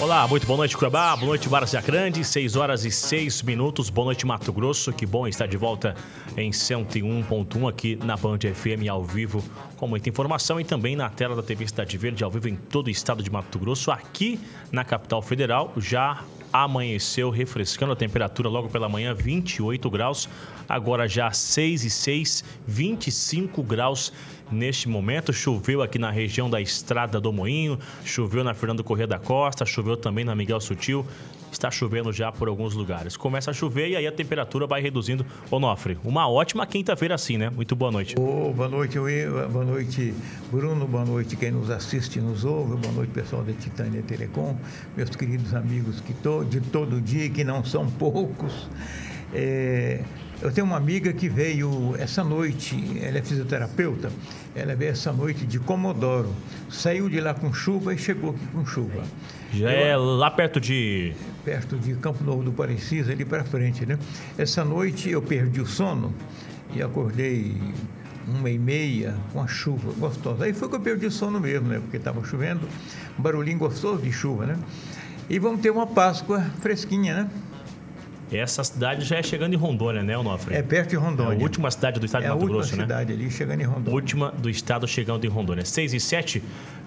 Olá, muito boa noite, Cuiabá. Boa noite, Várzea Grande. 6 horas e 6 minutos. Boa noite, Mato Grosso. Que bom estar de volta em 101.1 aqui na Band FM ao vivo, com muita informação e também na tela da TV Cidade Verde, ao vivo em todo o estado de Mato Grosso, aqui na capital federal, já amanheceu refrescando a temperatura logo pela manhã, 28 graus. Agora já 6 e 6, 25 graus neste momento. Choveu aqui na região da Estrada do Moinho, choveu na Fernando Corrêa da Costa, choveu também na Miguel Sutil. Está chovendo já por alguns lugares. Começa a chover e aí a temperatura vai reduzindo. Onofre, uma ótima quinta-feira assim, né? Muito boa noite. Oh, boa noite, boa noite, Bruno. Boa noite, quem nos assiste e nos ouve. Boa noite, pessoal da Titânia Telecom. Meus queridos amigos que to, de todo dia, que não são poucos. É, eu tenho uma amiga que veio essa noite, ela é fisioterapeuta, ela veio essa noite de Comodoro. Saiu de lá com chuva e chegou aqui com chuva. Já eu, é lá perto de. Perto de Campo Novo do Parecis, ali para frente, né? Essa noite eu perdi o sono e acordei uma e meia com a chuva gostosa. Aí foi que eu perdi o sono mesmo, né? Porque estava chovendo, um barulhinho gostoso de chuva, né? E vamos ter uma Páscoa fresquinha, né? Essa cidade já é chegando em Rondônia, né, Onofre? É perto de Rondônia. É a última cidade do estado é de Mato Grosso, né? É a última cidade ali, chegando em Rondônia. Última do estado chegando em Rondônia. 6 e 7,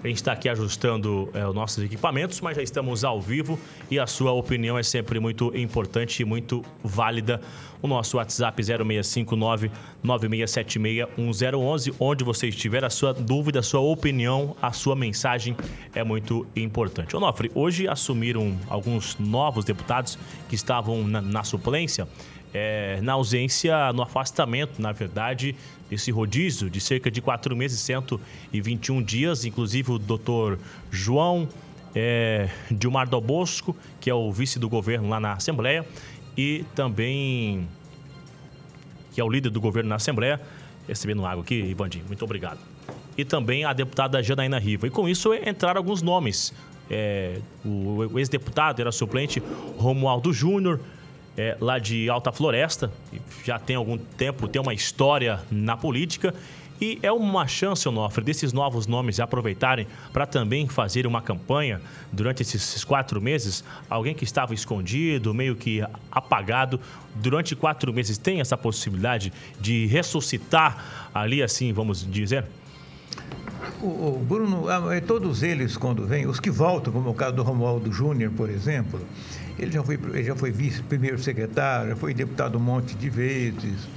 a gente está aqui ajustando é, os nossos equipamentos, mas já estamos ao vivo e a sua opinião é sempre muito importante e muito válida. O nosso WhatsApp 0659 9676 onde você estiver, a sua dúvida, a sua opinião, a sua mensagem é muito importante. Onofre, hoje assumiram alguns novos deputados que estavam na, na suplência, é, na ausência, no afastamento, na verdade, desse rodízio de cerca de 4 meses, 121 dias, inclusive o doutor João é, Dilmar do Bosco, que é o vice do governo lá na Assembleia, e também que é o líder do governo na Assembleia, recebendo água aqui, Ivandinho, muito obrigado. E também a deputada Janaína Riva. E com isso entraram alguns nomes. É, o ex-deputado era suplente Romualdo Júnior, é, lá de Alta Floresta, já tem algum tempo, tem uma história na política e é uma chance, Onofre, desses novos nomes aproveitarem para também fazer uma campanha durante esses quatro meses. Alguém que estava escondido, meio que apagado, durante quatro meses tem essa possibilidade de ressuscitar ali, assim, vamos dizer? O, Bruno, ah, é, todos eles, quando vêm, os que voltam, como o caso do Romualdo Júnior, por exemplo, ele já foi, ele já foi vice-primeiro secretário, já foi deputado um monte de vezes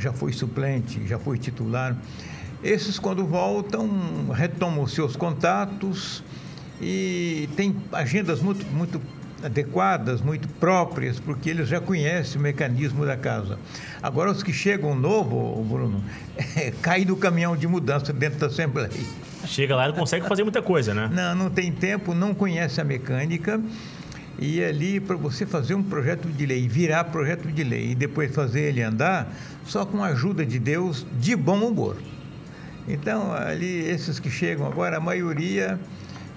já foi suplente, já foi titular. Esses, quando voltam, retomam seus contatos e têm agendas muito, muito adequadas, muito próprias, porque eles já conhecem o mecanismo da casa. Agora, os que chegam novo, Bruno, é, caem no caminhão de mudança dentro da Assembleia. Chega lá e não consegue fazer muita coisa, né? Não, não tem tempo, não conhece a mecânica e ali, para você fazer um projeto de lei, virar projeto de lei e depois fazer ele andar, só com a ajuda de Deus, de bom humor. Então, ali, esses que chegam agora, a maioria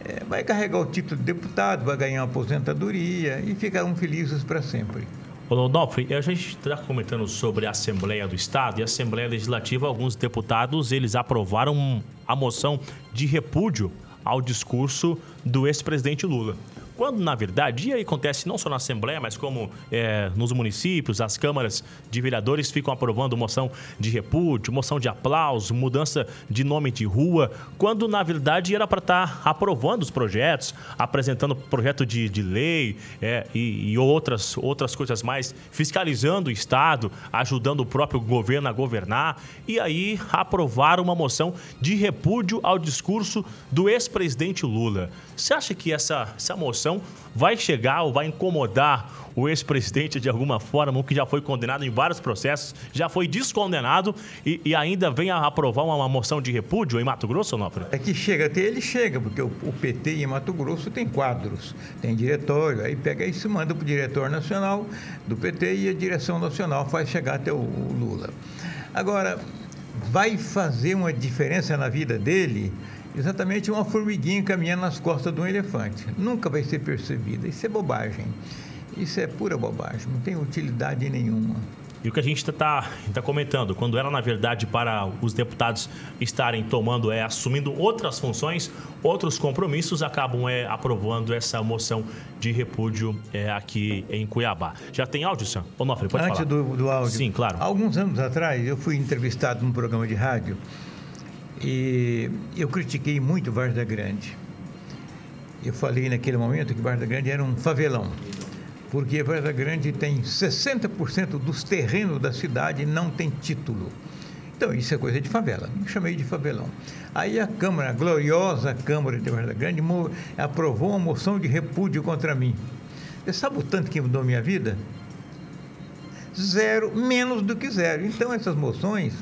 é, vai carregar o título de deputado, vai ganhar uma aposentadoria e ficarão felizes para sempre. Rodolfo, a gente está comentando sobre a Assembleia do Estado e a Assembleia Legislativa, alguns deputados, eles aprovaram a moção de repúdio ao discurso do ex-presidente Lula. Quando, na verdade, e aí acontece não só na Assembleia, mas como é, nos municípios, as câmaras de vereadores ficam aprovando moção de repúdio, moção de aplauso, mudança de nome de rua, quando, na verdade, era para estar tá aprovando os projetos, apresentando projeto de, de lei é, e, e outras, outras coisas mais, fiscalizando o Estado, ajudando o próprio governo a governar, e aí aprovaram uma moção de repúdio ao discurso do ex-presidente Lula. Você acha que essa, essa moção vai chegar ou vai incomodar o ex-presidente de alguma forma, o que já foi condenado em vários processos, já foi descondenado e, e ainda vem a aprovar uma, uma, moção de repúdio em Mato Grosso, Nofre? É que chega, até ele chega, porque o, o, PT em Mato Grosso tem quadros, tem diretório, aí pega se manda para o diretor nacional do PT e a direção nacional faz chegar até o, o Lula. Agora, vai fazer uma diferença na vida dele? Exatamente uma formiguinha caminhando nas costas de um elefante. Nunca vai ser percebida. Isso é bobagem. Isso é pura bobagem. Não tem utilidade nenhuma. E o que a gente está tá comentando, quando era na verdade para os deputados estarem tomando, é assumindo outras funções, outros compromissos, acabam é, aprovando essa moção de repúdio é, aqui em Cuiabá. Já tem áudio, Sam? Onofre, pode Antes falar. Do, do áudio. Sim, claro. Alguns anos atrás, eu fui entrevistado num programa de rádio e eu critiquei muito Varda Grande. Eu falei naquele momento que Varda Grande era um favelão porque Varda Grande tem 60% dos terrenos da cidade não tem título. Então, isso é coisa de favela. Me chamei de favelão. Aí a Câmara, a gloriosa Câmara de Varda Grande, aprovou uma moção de repúdio contra mim. Você sabe o tanto que mudou minha vida? Zero, menos do que zero. Então, essas moções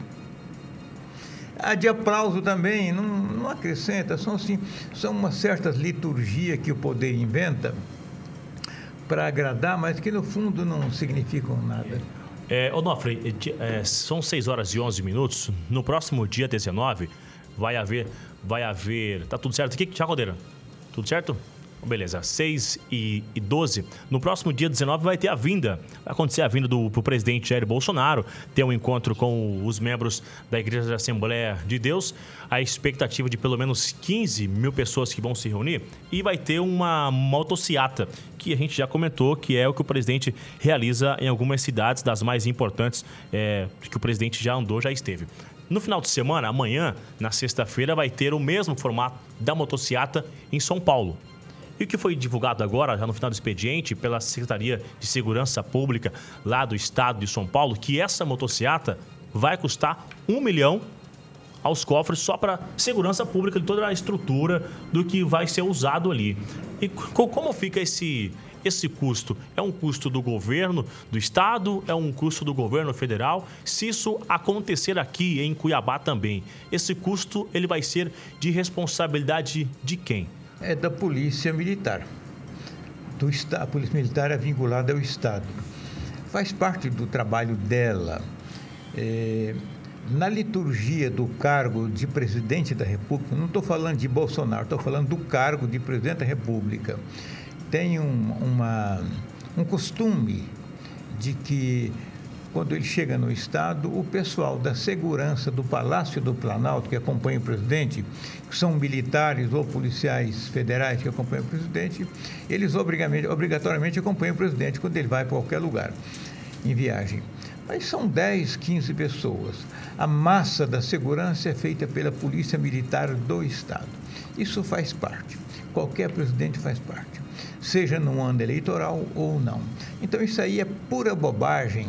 a de aplauso também não, não acrescenta, são, assim, são umas certas liturgias que o poder inventa para agradar, mas que no fundo não significam nada. É, Onofre, é, são 6 horas e 11 minutos. No próximo dia 19 vai haver, vai haver, tá tudo certo aqui, Tiago Caldeira? Tudo certo? Beleza, 6 e, 12. No próximo dia 19 vai ter a vinda, vai acontecer a vinda do presidente Jair Bolsonaro, ter um encontro com os membros da Igreja da Assembleia de Deus. A expectativa de pelo menos 15 mil pessoas que vão se reunir. E vai ter uma motociata, que a gente já comentou, que é o que o presidente realiza em algumas cidades das mais importantes é, que o presidente já andou, já esteve. No final de semana, amanhã, na sexta-feira, vai ter o mesmo formato da motociata em São Paulo. E o que foi divulgado agora, já no final do expediente, pela Secretaria de Segurança Pública lá do estado de São Paulo, que essa motocicleta vai custar um milhão aos cofres só para segurança pública de toda a estrutura do que vai ser usado ali. E como fica esse esse custo? É um custo do governo do estado? É um custo do governo federal? Se isso acontecer aqui em Cuiabá também, esse custo ele vai ser de responsabilidade de quem? É da Polícia Militar. Do, a Polícia Militar é vinculada ao Estado. Faz parte do trabalho dela. É, na liturgia do cargo de presidente da República, não estou falando de Bolsonaro, estou falando do cargo de presidente da República, tem um, uma, um costume de que quando ele chega no Estado, o pessoal da segurança do Palácio do Planalto, que acompanha o presidente, que são militares ou policiais federais que acompanham o presidente, eles obrigatoriamente acompanham o presidente quando ele vai para qualquer lugar em viagem. Mas são 10, 15 pessoas. A massa da segurança é feita pela Polícia Militar do Estado. Isso faz parte. Qualquer presidente faz parte, seja no ano eleitoral ou não. Então, isso aí é pura bobagem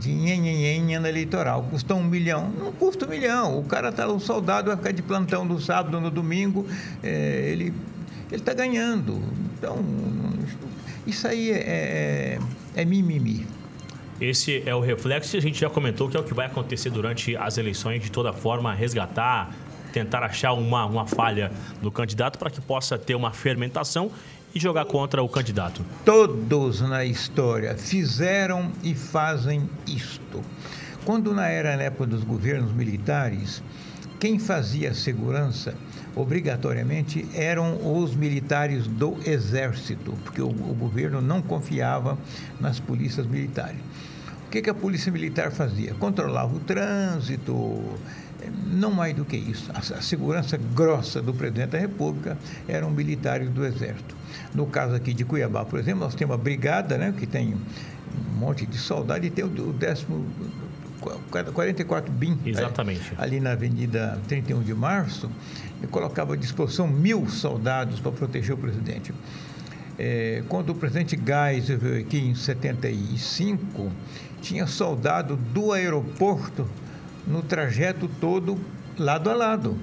de ano eleitoral. Custa um milhão? Não custa um milhão. O cara está, o soldado vai ficar de plantão no sábado, no domingo, é, ele está ganhando. Então, isso aí é, é, é mimimi. Esse é o reflexo e a gente já comentou que é o que vai acontecer durante as eleições, de toda forma, resgatar, tentar achar uma, uma falha no candidato para que possa ter uma fermentação e jogar contra o candidato? Todos na história fizeram e fazem isto. Quando na era na época dos governos militares, quem fazia segurança obrigatoriamente eram os militares do exército, porque o, o governo não confiava nas polícias militares. O que, que a polícia militar fazia? Controlava o trânsito, não mais do que isso. A, a segurança grossa do presidente da República eram militares do Exército. No caso aqui de Cuiabá, por exemplo, nós temos uma brigada, né, que tem um monte de soldados e tem o, o décimo 44 BIM. Exatamente. ali na Avenida 31 de Março, e colocava à disposição mil soldados para proteger o presidente. É, quando o presidente Geisel veio aqui em 75, tinha soldado do aeroporto no trajeto todo, lado a lado,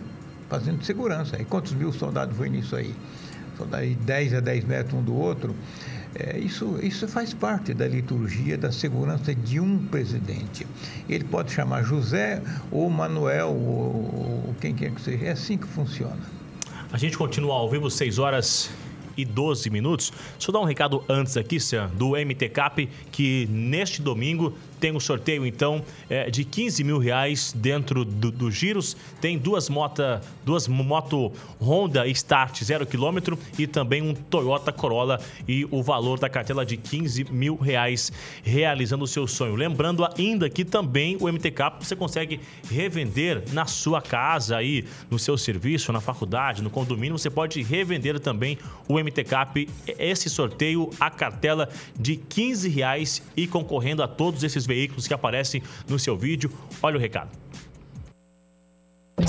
fazendo segurança. E quantos mil soldados foi nisso aí? Soldados de 10 a 10 metros um do outro. É, isso, isso faz parte da liturgia da segurança de um presidente. Ele pode chamar José ou Manuel ou, ou quem quer que seja. É assim que funciona. A gente continua ao vivo, 6 horas e 12 minutos. Eu dar um recado antes aqui, Sam, do MT Cap, que neste domingo tem um sorteio então é, de 15 mil reais dentro dos do giros. Tem duas motos, duas moto Honda Start 0 km e também um Toyota Corolla e o valor da cartela de 15 mil reais realizando o seu sonho. Lembrando ainda que também o MTK você consegue revender na sua casa aí, no seu serviço, na faculdade, no condomínio, você pode revender também o MTK. Esse sorteio, a cartela de 15 reais e concorrendo a todos esses veículos que aparecem no seu vídeo. Olha o recado.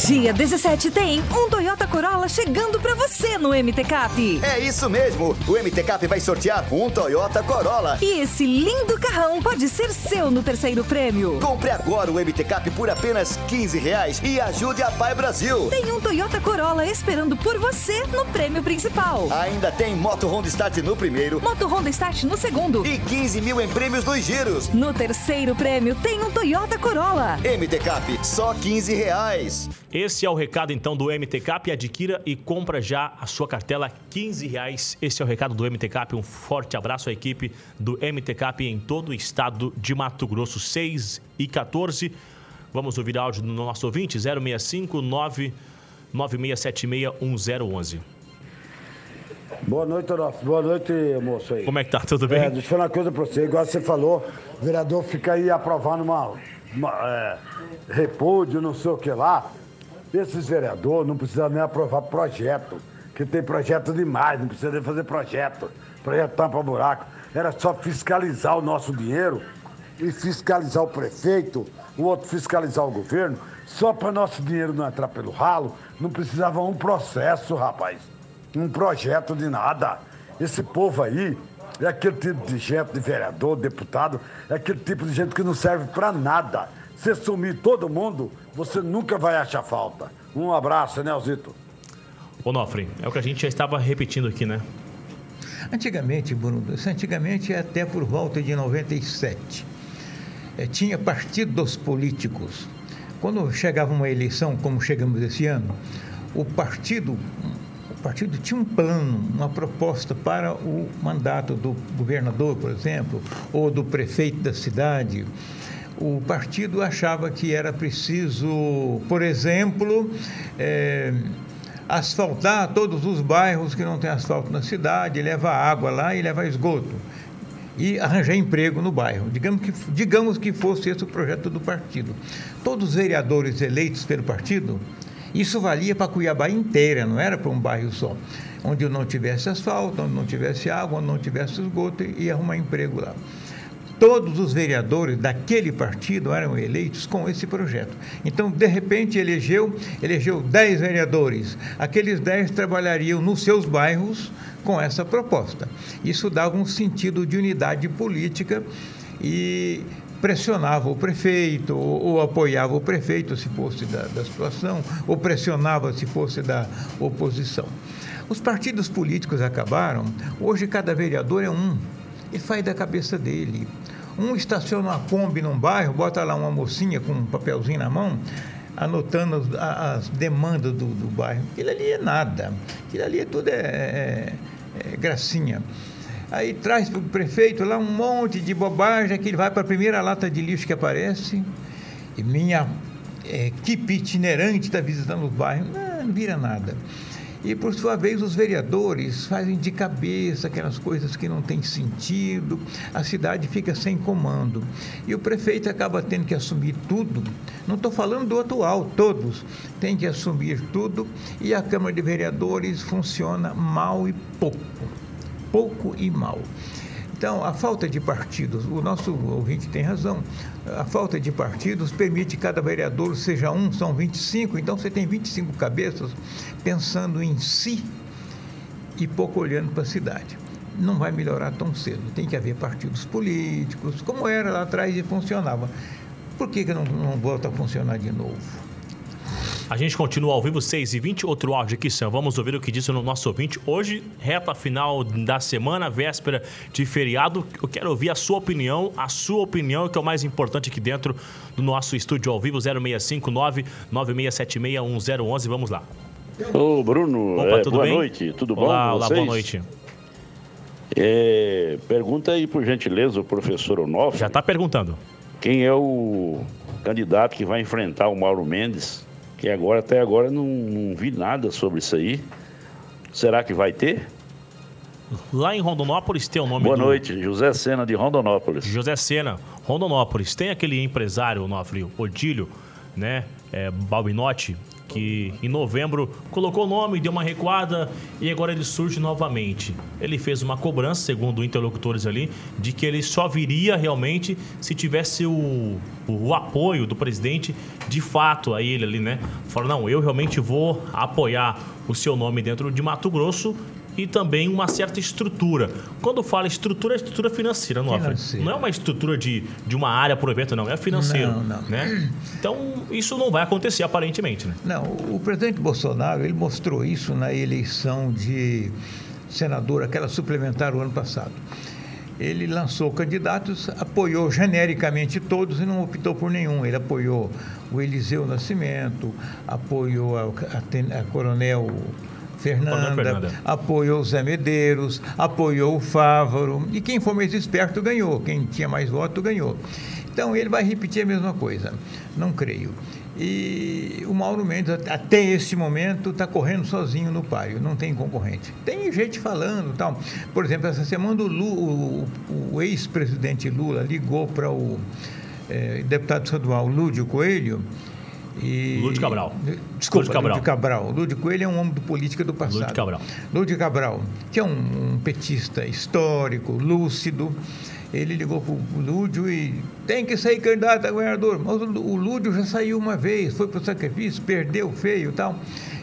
Dia 17 tem um Toyota Corolla chegando para você no MT Cap. É isso mesmo. O MT Cap vai sortear um Toyota Corolla. E esse lindo carrão pode ser seu no terceiro prêmio. Compre agora o MT Cap por apenas 15 reais e ajude a Pai Brasil. Tem um Toyota Corolla esperando por você no prêmio principal. Ainda tem Moto Honda Start no primeiro. Moto Honda Start no segundo. E 15 mil em prêmios nos giros. No terceiro prêmio tem um Toyota Corolla. MT Cap, só 15 reais. Esse é o recado então do MT Cap. Adquira e compra já a sua cartela 15 reais. Esse é o recado do MT Cap. Um forte abraço à equipe do MT Cap em todo o estado de Mato Grosso 6 e 14. Vamos ouvir áudio do nosso ouvinte 065 996761011. Boa noite, Horácio. Boa noite, moço aí. Como é que tá? Tudo bem? É, deixa eu falar uma coisa pra você. Igual você falou, o vereador fica aí aprovando uma, uma é, repúdio, não sei o que lá. Esses vereadores não precisam nem aprovar projeto, que tem projeto demais, não precisa nem fazer projeto. Projeto tampa buraco. Era só fiscalizar o nosso dinheiro e fiscalizar o prefeito, o outro fiscalizar o governo, só para nosso dinheiro não entrar pelo ralo, não precisava um processo, rapaz. Um projeto de nada. Esse povo aí é aquele tipo de gente, de vereador, deputado, é aquele tipo de gente que não serve para nada. Se sumir todo mundo, você nunca vai achar falta. Um abraço, Nelzito. Onofre, é o que a gente já estava repetindo aqui, né? Antigamente, Bruno, antigamente até por volta de 97, é, tinha partidos políticos. Quando chegava uma eleição, como chegamos esse ano, o partido, o partido tinha um plano, uma proposta para o mandato do governador, por exemplo, ou do prefeito da cidade o partido achava que era preciso, por exemplo, é, asfaltar todos os bairros que não tem asfalto na cidade, levar água lá e levar esgoto. E arranjar emprego no bairro. Digamos que, digamos que fosse esse o projeto do partido. Todos os vereadores eleitos pelo partido, isso valia para Cuiabá inteira, não era para um bairro só. Onde não tivesse asfalto, onde não tivesse água, onde não tivesse esgoto, e arrumar emprego lá todos os vereadores daquele partido eram eleitos com esse projeto. Então, de repente, elegeu, elegeu 10 vereadores. Aqueles 10 trabalhariam nos seus bairros com essa proposta. Isso dava um sentido de unidade política e pressionava o prefeito, ou, ou apoiava o prefeito se fosse da, da situação, ou pressionava se fosse da oposição. Os partidos políticos acabaram, hoje cada vereador é um e faz da cabeça dele. Um estaciona uma Kombi num bairro, bota lá uma mocinha com um papelzinho na mão, anotando as, as demandas do, do, bairro. Aquilo ali é nada. Aquilo ali é tudo é, é, é gracinha. Aí traz para o prefeito lá um monte de bobagem que ele vai para a primeira lata de lixo que aparece. E minha é, equipe itinerante está visitando o bairro. Não, não vira nada. E, por sua vez, os vereadores fazem de cabeça aquelas coisas que não têm sentido, a cidade fica sem comando. E o prefeito acaba tendo que assumir tudo. Não estou falando do atual, todos têm que assumir tudo e a Câmara de Vereadores funciona mal e pouco. Pouco e mal. Então, a falta de partidos, o nosso ouvinte tem razão, a falta de partidos permite que cada vereador seja um, são 25, então você tem 25 cabeças pensando em si e pouco olhando para a cidade. Não vai melhorar tão cedo, tem que haver partidos políticos, como era lá atrás e funcionava. Por que, que não, não volta a funcionar de novo? A gente continua ao vivo, 6 e 20 Outro áudio aqui, Sam. Vamos ouvir o que disse no nosso ouvinte. Hoje, reta final da semana, véspera de feriado. Eu quero ouvir a sua opinião. A sua opinião que é o mais importante aqui dentro do nosso estúdio ao vivo, 0659 96761011. Vamos lá. Ô, Bruno, Opa, é, boa bem? noite. Tudo bom olá, Olá, boa noite. É, pergunta aí, por gentileza, o professor Onofre. Já está perguntando. quem é o candidato que vai enfrentar o Mauro Mendes, que agora até agora não, não vi nada sobre isso aí. Será que vai ter? Lá em Rondonópolis tem o nome Boa do... noite, José Sena de Rondonópolis. José Sena, Rondonópolis. Tem aquele empresário, Nofre, Odílio, né? É, Balbinotti, que em novembro colocou o nome, deu uma recuada e agora ele surge novamente. Ele fez uma cobrança, segundo interlocutores ali, de que ele só viria realmente se tivesse o, o, apoio do presidente de fato a ele ali, né? Falou, não, eu realmente vou apoiar o seu nome dentro de Mato Grosso e também uma certa estrutura. Quando fala estrutura, é estrutura financeira, não, financeira. não é uma estrutura de, de uma área por evento, não, é financeiro. Não, não. Né? Então, isso não vai acontecer aparentemente. Né? Não, o presidente Bolsonaro, ele mostrou isso na eleição de senador, aquela suplementar o ano passado. Ele lançou candidatos, apoiou genericamente todos e não optou por nenhum. Ele apoiou o Eliseu Nascimento, apoiou a, a, a Coronel Fernanda, Fernanda, apoiou o Zé Medeiros, apoiou o Fávaro, e quem for mais esperto ganhou, quem tinha mais voto ganhou. Então ele vai repetir a mesma coisa, não creio. E o Mauro Mendes, até esse momento, está correndo sozinho no páreo, não tem concorrente. Tem gente falando tal. Por exemplo, essa semana o, o, o ex-presidente Lula ligou para o é, deputado estadual Lúdio Coelho e... Lúdio Cabral. Desculpa, Lúdio Cabral. Lúdio Cabral. Lúdio Coelho é um homem de política do passado. Lúdio Cabral. Lúdio Cabral, que é um, um petista histórico, lúcido. Ele ligou para o Lúdio e tem que sair candidato a governador. Mas o Lúdio já saiu uma vez, foi para o sacrifício, perdeu feio e tal.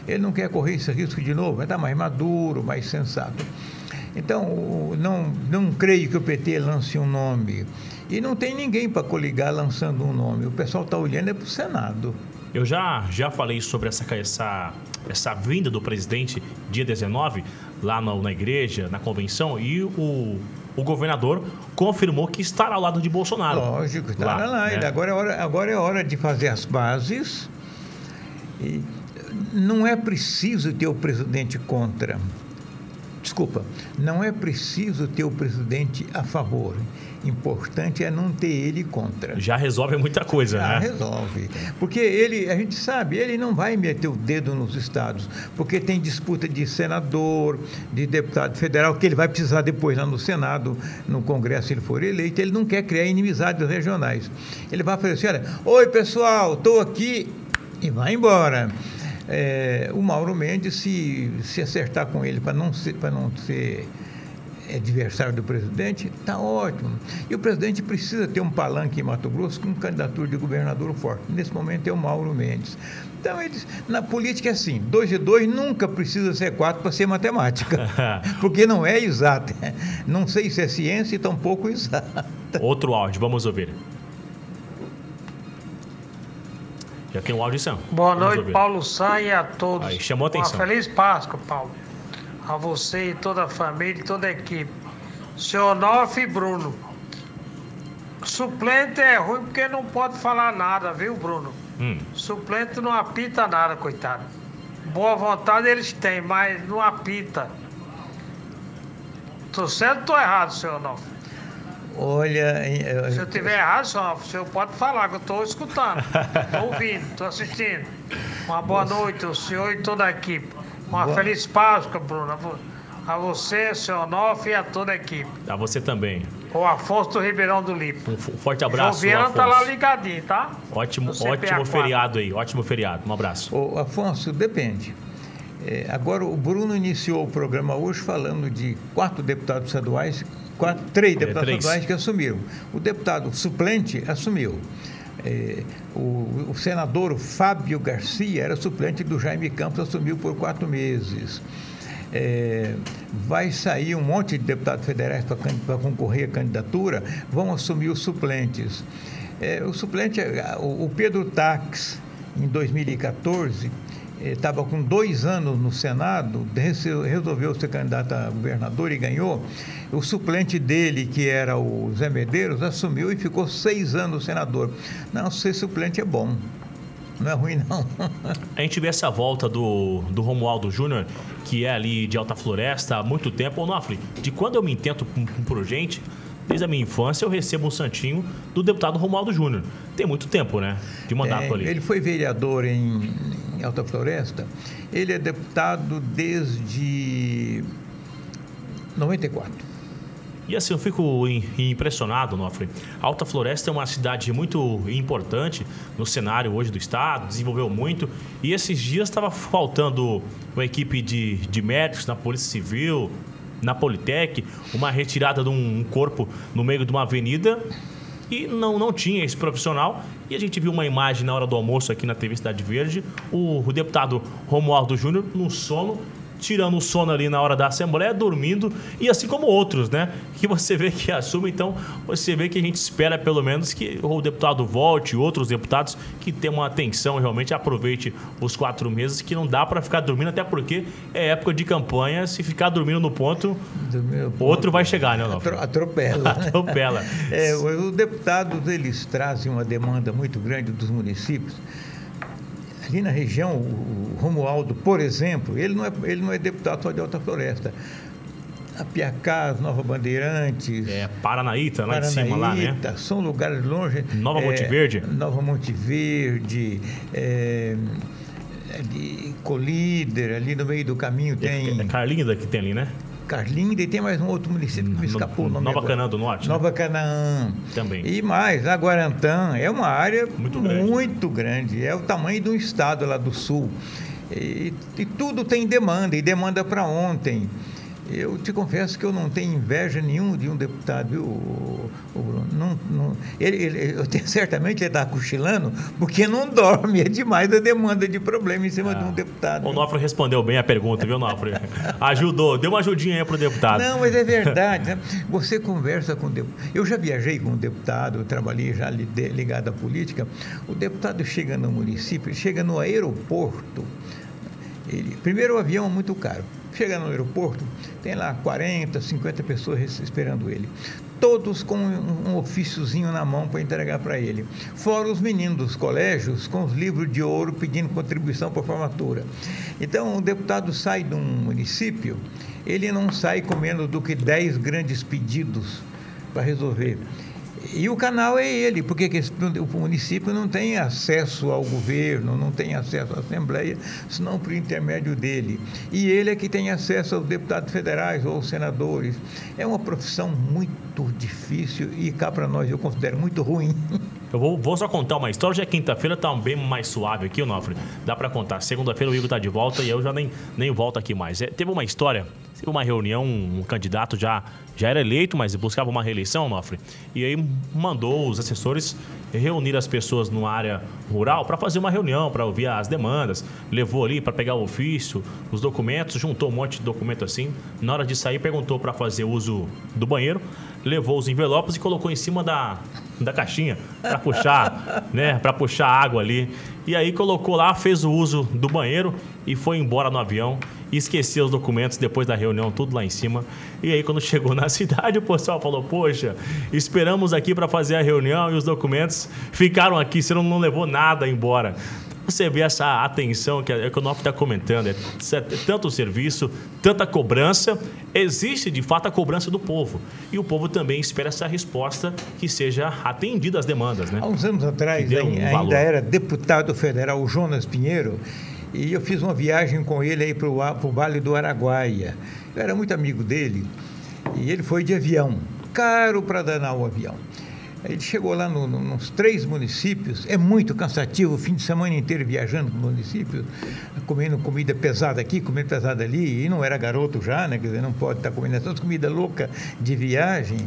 Ele não quer correr esse risco de novo, estar mais maduro, mais sensato. Então, não, não creio que o PT lance um nome. E não tem ninguém para coligar lançando um nome. O pessoal está olhando é para o Senado. Eu já, já falei sobre essa, essa, essa vinda do presidente dia 19, lá na, na igreja, na convenção, e o, o governador confirmou que estará ao lado de Bolsonaro. Lógico, estará lá. lá. Né? Agora, é hora, agora é hora de fazer as bases. E não é preciso ter o presidente contra. Desculpa, não é preciso ter o presidente a favor importante é não ter ele contra. Já resolve muita coisa, Já né? resolve. Porque ele, a gente sabe, ele não vai meter o dedo nos estados, porque tem disputa de senador, de deputado federal, que ele vai precisar depois lá no Senado, no Congresso, se ele for eleito. Ele não quer criar inimizades regionais. Ele vai fazer assim: olha, oi pessoal, estou aqui e vai embora. É, o Mauro Mendes, se, se acertar com ele para não ser. Pra não ser adversário do presidente, está ótimo. E o presidente precisa ter um palanque em Mato Grosso com candidatura de governador forte. Nesse momento é o Mauro Mendes. Então, eles, na política é assim: dois e dois nunca precisa ser quatro para ser matemática. porque não é exata. Não sei se é ciência e tampouco exata. Outro áudio, vamos ouvir. Já tem um áudio, Sam. Boa vamos noite, ouvir. Paulo Sá e a todos. Aí, chamou atenção. Uma feliz Páscoa, Paulo a você e toda a família e toda a equipe. Senhor Nof e Bruno. Suplente é ruim porque não pode falar nada, viu, Bruno? Hum. Suplente não apita nada, coitado. Boa vontade eles têm, mas não apita. Tô certo ou tô errado, senhor Nof? Olha. Eu... Se eu tiver errado, senhor, o senhor pode falar, que eu estou escutando. Estou ouvindo, estou assistindo. Uma boa noite, o senhor e toda a equipe. Uma Boa. feliz Páscoa, Bruno. A você, seu Onofre e a toda a equipe. A você também. O Afonso do Ribeirão do Lipo. Um forte abraço, Joviano tá lá ligadinho, tá? Ótimo, ótimo feriado aí, ótimo feriado. Um abraço. O Afonso, depende. É, agora, o Bruno iniciou o programa hoje falando de quatro deputados estaduais, quatro, três é, deputados é, três. estaduais que assumiram. O deputado suplente assumiu. É, o, o, senador Fábio Garcia era suplente do Jaime Campos, assumiu por quatro meses. É, vai sair um monte de deputados federais para concorrer à candidatura, vão assumir os suplentes. É, o suplente, o, o Pedro Tax, em 2014, estava com dois anos no Senado, resolveu ser candidato a governador e ganhou. O suplente dele, que era o Zé Medeiros, assumiu e ficou seis anos senador. Não, ser suplente é bom. Não é ruim, não. a gente vê essa volta do, do Romualdo Júnior, que é ali de Alta Floresta há muito tempo. Ô, Nofre, de quando eu me intento por, por gente, desde a minha infância, eu recebo um santinho do deputado Romualdo Júnior. Tem muito tempo, né? De mandato É, ali. ele foi vereador em, em Alta Floresta. Ele é deputado desde 94. E assim, eu fico im- impressionado, Nofre. Alta Floresta é uma cidade muito importante no cenário hoje do estado, desenvolveu muito. E esses dias estava faltando uma equipe de, de médicos na Polícia Civil, na Politec, uma retirada de um corpo no meio de uma avenida. E não, não tinha esse profissional. E a gente viu uma imagem na hora do almoço aqui na TV Cidade Verde, o, o deputado Romualdo Júnior no sono, tirando o sono ali na hora da Assembleia, dormindo, e assim como outros, né? Que você vê que assume, então você vê que a gente espera pelo menos que o deputado volte, outros deputados que tenham uma atenção realmente aproveite os quatro meses, que não dá para ficar dormindo, até porque é época de campanha, se ficar dormindo no ponto, ponto, outro vai chegar, né, atro- Atropela. né? Atropela. É, os deputados eles trazem uma demanda muito grande dos municípios. Ali na região, o Romualdo, por exemplo, ele não é, ele não é deputado só de Alta Floresta. A Piacás, Nova Bandeirantes, É, Paranaíta, lá em cima, lá, né? Paranaíta, são lugares longe. Nova é, Monte Verde. Nova Monte Verde, é, ali, Colíder, ali no meio do caminho tem É Carlinda que tem ali, né? Carlinda e tem mais um outro município que me No- escapou o nome Nova. Canaã do Norte, né? Nova Canaã. Também. E mais, a Guarantã é uma área Muito grande. muito grande. É o tamanho de um estado lá do sul. E, e tudo tem demanda, e demanda para ontem. Eu te confesso que eu não tenho inveja nenhum de um deputado, viu, o, o Bruno? Não, não- ele, ele- eu tenho, certamente ele está cochilando, porque não dorme, é demais a demanda de problema em cima de um deputado. O Nofre respondeu bem a pergunta, viu, Nofre? Ajudou, deu uma ajudinha aí pro deputado. Não, mas é verdade. né? Você conversa com o deputado. Eu já viajei com um deputado, trabalhei já ligado à política. O deputado chega no município, chega no aeroporto. Ele, primeiro, o avião é muito caro. Chega no aeroporto, tem lá 40, 50 pessoas esperando ele. Todos com um ofíciozinho na mão para entregar para ele. Fora os meninos dos colégios com os livros de ouro pedindo contribuição para a formatura. Então, o deputado sai de um município, ele não sai com menos do que 10 grandes pedidos para resolver. E o canal é ele, porque o município não tem acesso ao governo, não tem acesso à Assembleia, senão por intermédio dele. E ele é que tem acesso aos deputados federais ou aos senadores. É uma profissão muito difícil e cá para nós eu considero muito ruim. Eu vou, vou só contar uma história. Hoje é quinta-feira, tá bem mais suave aqui, o Nofre. Dá pra contar. Segunda-feira o Igor tá de volta e eu já nem, nem volto aqui mais. É, teve uma história, teve uma reunião, um candidato já, já era eleito, mas buscava uma reeleição, Nofre. E aí mandou os assessores reunir as pessoas numa área rural para fazer uma reunião, para ouvir as demandas. Levou ali para pegar o ofício, os documentos, juntou um monte de documento assim. Na hora de sair, perguntou para fazer uso do banheiro, levou os envelopes e colocou em cima da, da caixinha para puxar, né, para puxar água ali. E aí colocou lá, fez o uso do banheiro e foi embora no avião. E esqueceu os documentos depois da reunião, tudo lá em cima. E aí, quando chegou na cidade, o pessoal falou: Poxa, esperamos aqui para fazer a reunião e os documentos ficaram aqui, você não, não levou nada embora. Você vê essa atenção que a Econof está comentando, é, é tanto serviço, tanta cobrança, existe de fato a cobrança do povo. E o povo também espera essa resposta que seja atendida às demandas, né? Há uns anos atrás, Que um ainda valor. era deputado federal o Jonas Pinheiro, e eu fiz uma viagem com ele aí para o Vale do Araguaia. Eu era muito amigo dele, e ele foi de avião, caro para danar o avião. Ele chegou lá no, no, nos três municípios, é muito cansativo, o fim de semana inteiro viajando para municípios, comendo comida pesada aqui, comendo pesada ali, e não era garoto já, né? Quer dizer, não pode estar comendo essas comida louca de viagem.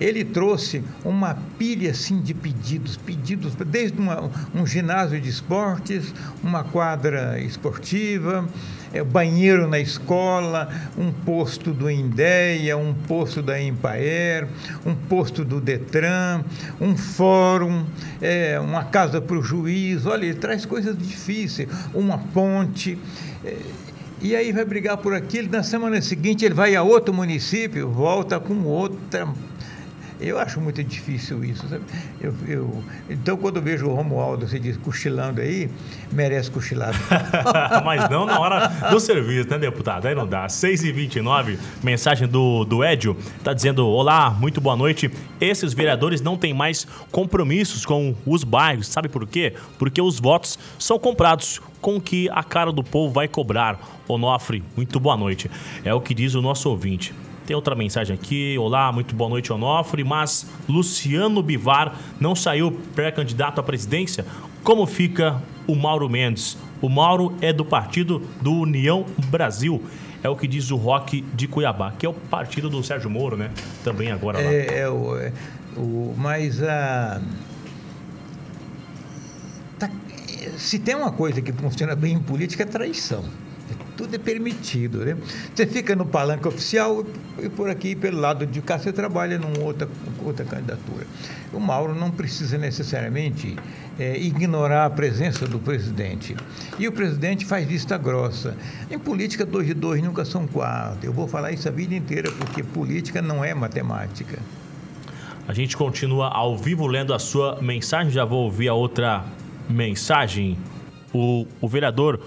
Ele trouxe uma pilha assim de pedidos, pedidos desde uma, um ginásio de esportes, uma quadra esportiva, é, banheiro na escola, um posto do Indéia, um posto da Empaer, um posto do Detran, um fórum, é, uma casa para o juiz. Olha, ele traz coisas difíceis, uma ponte. é, e aí vai brigar por aquilo. Na semana seguinte ele vai a outro município, volta com outra Eu acho muito difícil isso. Eu, eu, então, quando eu vejo o Romualdo, você diz, cochilando aí, merece cochilado. Mas não na hora do serviço, né, deputado? Aí não dá. 6h29, mensagem do, do Edio, tá dizendo: Olá, muito boa noite. Esses vereadores não têm mais compromissos com os bairros. Sabe por quê? Porque os votos são comprados com que a cara do povo vai cobrar. Onofre, muito boa noite. É o que diz o nosso ouvinte. Tem outra mensagem aqui. Olá, muito boa noite, Onofre. Mas Luciano Bivar não saiu pré-candidato à presidência? Como fica o Mauro Mendes? O Mauro é do partido do União Brasil. É o que diz o Rock de Cuiabá, que é o partido do Sérgio Moro, né? Também agora lá. É, é o, é, o, mas a. Tá, se tem uma coisa que funciona bem em política é traição tudo é permitido, né? Você fica no palanque oficial e por aqui, pelo lado de cá, você trabalha numa outra, outra candidatura. O Mauro não precisa necessariamente é, ignorar a presença do presidente. E o presidente faz vista grossa. Em política, dois de dois nunca são quatro. Eu vou falar isso a vida inteira, porque política não é matemática. A gente continua ao vivo lendo a sua mensagem. Já vou ouvir a outra mensagem. O, o vereador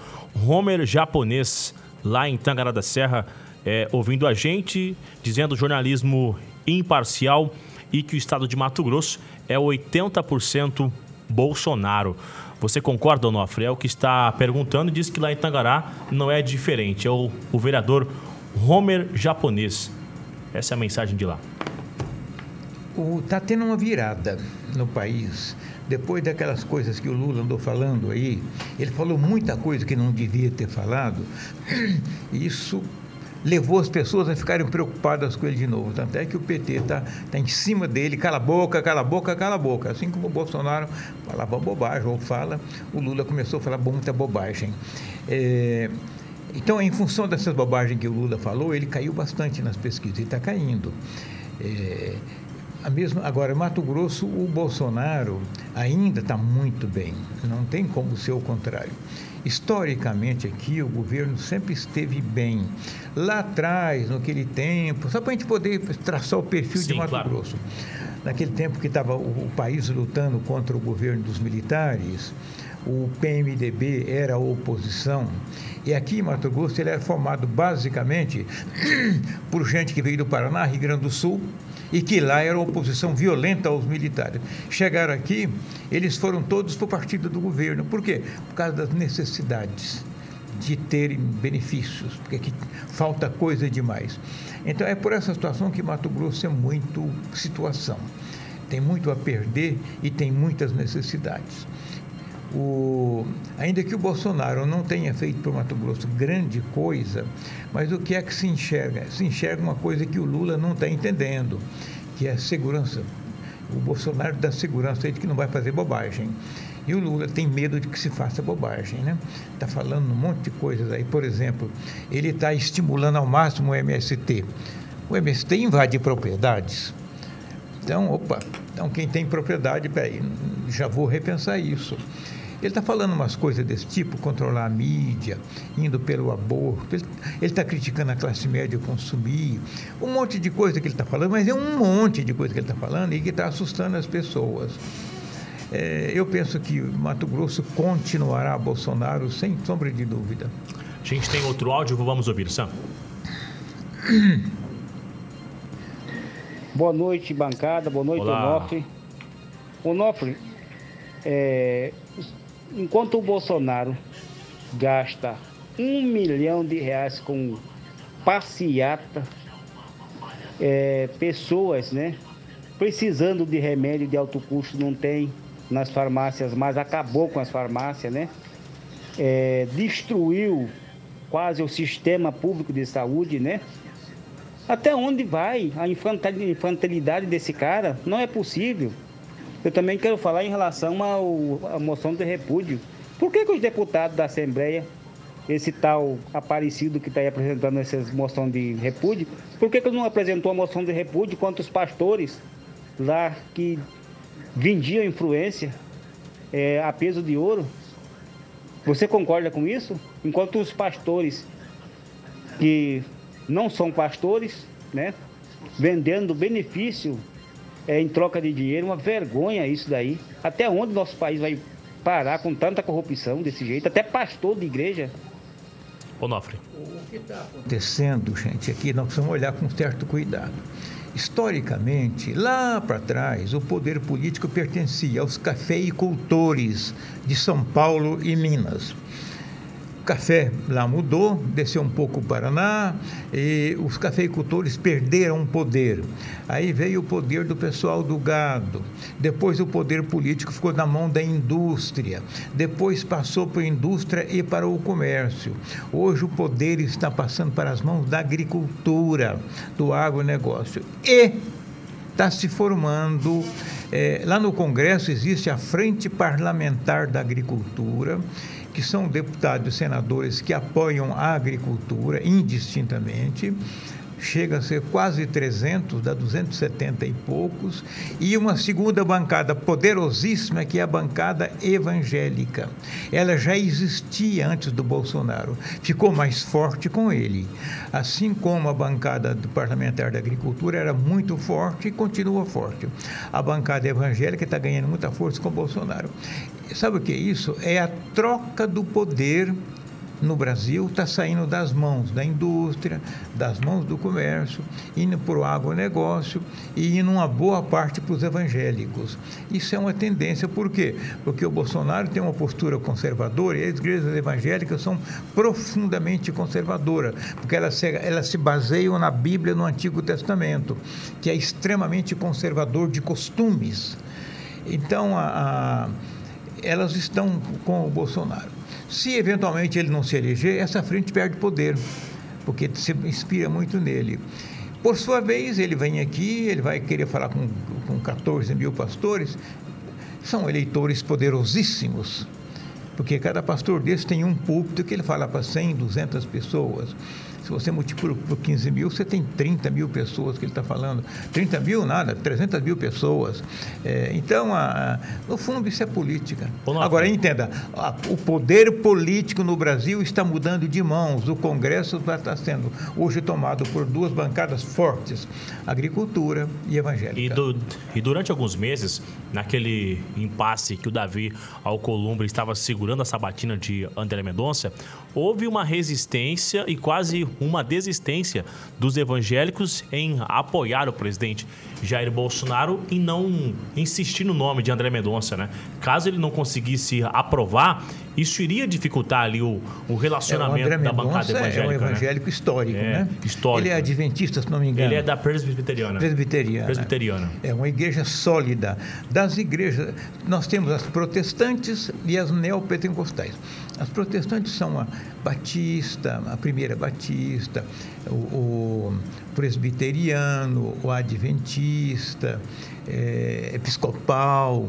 Homer Japonês, lá em Tangará da Serra, é, ouvindo a gente, dizendo jornalismo imparcial e que o estado de Mato Grosso é 80% Bolsonaro. Você concorda, Onofre? É o que está perguntando e diz que lá em Tangará não é diferente. É o, o vereador Homer Japonês. Essa é a mensagem de lá. Está tendo uma virada no país depois daquelas coisas que o Lula andou falando aí, ele falou muita coisa que não devia ter falado, isso levou as pessoas a ficarem preocupadas com ele de novo. Tanto é que o PT está tá em cima dele, cala a boca, cala a boca, cala a boca. Assim como o Bolsonaro falava bobagem ou fala, o Lula começou a falar muita bobagem. É, então, em função dessas bobagens que o Lula falou, ele caiu bastante nas pesquisas e está caindo. É, a mesma, agora, Mato Grosso, o Bolsonaro ainda está muito bem, não tem como ser o contrário. Historicamente aqui, o governo sempre esteve bem. Lá atrás, naquele tempo, só para a gente poder traçar o perfil Sim, de Mato claro. Grosso. Naquele tempo que estava o, o país lutando contra o governo dos militares, o PMDB era a oposição. E aqui em Mato Grosso ele era formado basicamente por gente que veio do Paraná, Rio Grande do Sul, e que lá era oposição violenta aos militares. Chegaram aqui, eles foram todos para o partido do governo. Por quê? Por causa das necessidades de terem benefícios, porque aqui falta coisa demais. Então é por essa situação que Mato Grosso é muito situação. Tem muito a perder e tem muitas necessidades. O, ainda que o Bolsonaro não tenha feito para o Mato Grosso grande coisa, mas o que é que se enxerga? Se enxerga uma coisa que o Lula não está entendendo, que é a segurança. O Bolsonaro dá segurança de que não vai fazer bobagem. E o Lula tem medo de que se faça bobagem, né? Está falando um monte de coisas aí. Por exemplo, ele está estimulando ao máximo o MST. O MST invade propriedades. Então, opa, então quem tem propriedade, peraí, já vou repensar isso. Ele está falando umas coisas desse tipo, controlar a mídia, indo pelo aborto. Ele está criticando a classe média consumir, um monte de coisa que ele está falando, mas é um monte de coisa que ele está falando e que está assustando as pessoas. É, eu penso que Mato Grosso continuará Bolsonaro sem sombra de dúvida. A gente tem outro áudio, vamos ouvir, Sam. Boa noite, bancada. Boa noite, Olá. Onofre. Onofre, é, enquanto o Bolsonaro gasta um milhão de reais com passeata, é, pessoas, né, precisando de remédio de alto custo não tem nas farmácias, mas acabou com as farmácias, né? É, destruiu quase o sistema público de saúde, né? Até onde vai a infantilidade desse cara? Não é possível. Eu também quero falar em relação ao, à moção de repúdio. Por que, que os deputados da Assembleia, esse tal Aparecido que está aí apresentando essa moção de repúdio, por que, que não apresentou a moção de repúdio quanto os pastores lá que vendiam influência é, a peso de ouro? Você concorda com isso? Enquanto os pastores que não são pastores, né, vendendo benefício é, em troca de dinheiro, uma vergonha isso daí. Até onde nosso país vai parar com tanta corrupção desse jeito? Até pastor de igreja. Onofre. O que está acontecendo, gente, aqui nós precisamos olhar com certo cuidado. Historicamente, lá para trás, o poder político pertencia aos cafeicultores de São Paulo e Minas café lá mudou, desceu um pouco o Paraná, e os cafeicultores perderam o poder. Aí veio o poder do pessoal do gado, depois o poder político ficou na mão da indústria, depois passou para a indústria e para o comércio. Hoje o poder está passando para as mãos da agricultura, do agronegócio. E está se formando. É, lá no Congresso existe a Frente Parlamentar da Agricultura que são deputados e senadores que apoiam a agricultura indistintamente, chega a ser quase 300, dá 270 e poucos, e uma segunda bancada poderosíssima que é a bancada evangélica. Ela já existia antes do Bolsonaro, ficou mais forte com ele. Assim como a bancada do parlamentar da agricultura era muito forte e continua forte. A bancada evangélica está ganhando muita força com o Bolsonaro. Sabe o que é isso? É a troca do poder no Brasil está saindo das mãos da indústria, das mãos do comércio, indo para o agronegócio e indo uma boa parte para os evangélicos. Isso é uma tendência, por quê? Porque o Bolsonaro tem uma postura conservadora e as igrejas evangélicas são profundamente conservadoras, porque elas se, elas se baseiam na Bíblia, no Antigo Testamento, que é extremamente conservador de costumes. Então, a, a, elas estão com o Bolsonaro. Se eventualmente ele não se eleger, essa frente perde poder, porque se inspira muito nele. Por sua vez, ele vem aqui, ele vai querer falar com, com 14 mil pastores, são eleitores poderosíssimos, porque cada pastor desse tem um púlpito que ele fala para 100, 200 pessoas. Se você multiplica por 15 mil, você tem 30 mil pessoas que ele está falando. 30 mil, nada, 300 mil pessoas. É, então, a, a, no fundo, isso é política. Agora, entenda, a, o poder político no Brasil está mudando de mãos. O Congresso está sendo hoje tomado por duas bancadas fortes, agricultura e evangélica. E, do, e durante alguns meses, naquele impasse que o Davi Alcolumbre estava segurando a sabatina de André Mendonça, houve uma resistência e quase uma desistência dos evangélicos em apoiar o presidente Jair Bolsonaro e não insistir no nome de André Mendonça, né? Caso ele não conseguisse aprovar, isso iria dificultar ali o, o relacionamento é, o da bancada evangélica. É um né? evangélico né? histórico, é, né? Histórico. Ele é adventista, se não me engano. Ele é da presbiteriana. Presbiteriana. Presbiteriana. É uma igreja sólida. Das igrejas, nós temos as protestantes e as neopentecostais. As protestantes são a batista, a primeira batista, o, o presbiteriano, o adventista, é, episcopal,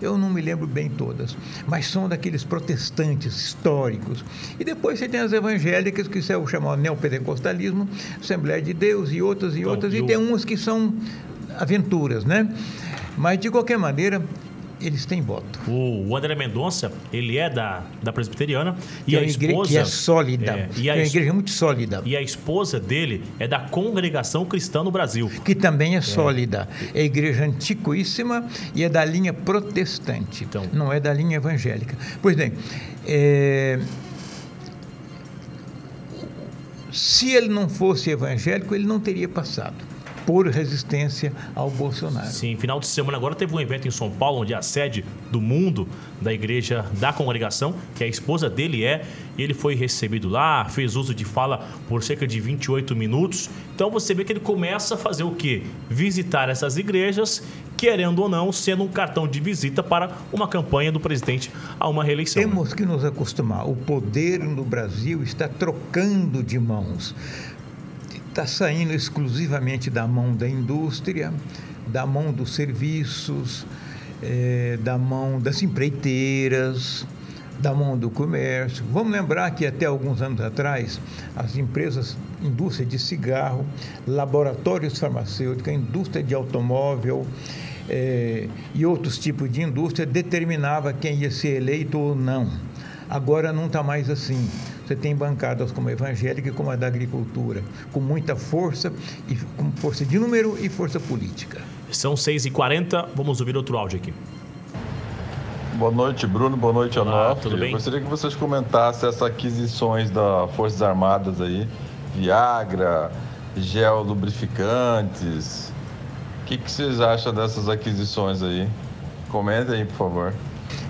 eu não me lembro bem todas, mas são daqueles protestantes históricos. E depois você tem as evangélicas, que é o chamado neopentecostalismo, Assembleia de Deus e outras e então, outras, e tem umas que são aventuras, né? Mas, de qualquer maneira, eles têm voto. O André Mendonça, ele é da, da presbiteriana e que a é esposa que é sólida, é, e a é uma igreja muito sólida. E a esposa dele é da Congregação Cristã no Brasil, que também é, é. sólida. É igreja antiquíssima e é da linha protestante. Então, não é da linha evangélica. Pois bem, é, se ele não fosse evangélico, ele não teria passado por resistência ao Bolsonaro. Sim, final de semana agora teve um evento em São Paulo, onde a sede do mundo da igreja da congregação, que a esposa dele é, ele foi recebido lá, fez uso de fala por cerca de 28 minutos. Então você vê que ele começa a fazer o quê? Visitar essas igrejas, querendo ou não, sendo um cartão de visita para uma campanha do presidente a uma reeleição. Temos né? que nos acostumar. O poder no Brasil está trocando de mãos está saindo exclusivamente da mão da indústria, da mão dos serviços, é, da mão das empreiteiras, da mão do comércio. Vamos lembrar que até alguns anos atrás, as empresas, indústria de cigarro, laboratórios farmacêuticos, indústria de automóvel é, e outros tipos de indústria determinava quem ia ser eleito ou não. Agora não está mais assim. Você tem bancadas como a evangélica e como a da agricultura, com muita força, e com força de número e força política. São 6h40, vamos ouvir outro áudio aqui. Boa noite, Bruno. Boa noite, Olá, tudo bem? Eu gostaria que vocês comentassem essas aquisições das Forças Armadas aí. Viagra, gel lubrificantes. O que, que vocês acham dessas aquisições aí? Comentem aí, por favor.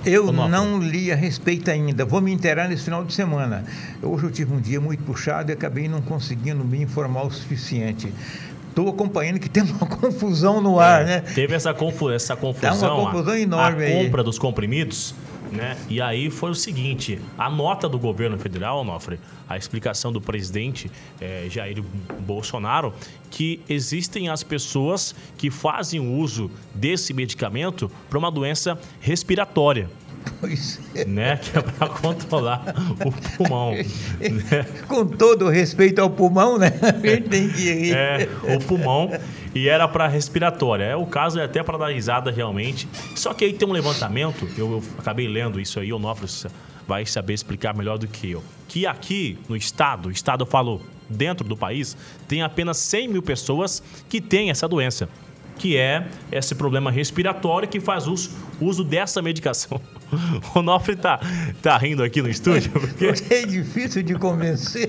Eu não li a respeito ainda. Vou me inteirar nesse final de semana. Hoje eu tive um dia muito puxado e acabei não conseguindo me informar o suficiente. Estou acompanhando que tem uma confusão no ar, né? Teve essa, confu essa confusão. Tá uma confusão a, enorme a aí. compra dos comprimidos, né? E aí foi o seguinte: a nota do governo federal, Onofre, a explicação do presidente eh, Jair Bolsonaro, que existem as pessoas que fazem uso desse medicamento para uma doença respiratória. Pois é. Né? Que é para controlar o pulmão. né? Com todo o respeito ao pulmão, né? A gente tem que rir. É, o pulmão e era para respiratória. É o caso é até para dar risada realmente. Só que aí tem um levantamento, eu, eu acabei lendo isso aí, o Onofre vai saber explicar melhor do que eu. Que aqui no estado, o estado falou, dentro do país, tem apenas 100 mil pessoas que têm essa doença. Que é esse problema respiratório que faz uso, uso dessa medicação. O Onofre tá, tá rindo aqui no estúdio, porque... É difícil de convencer.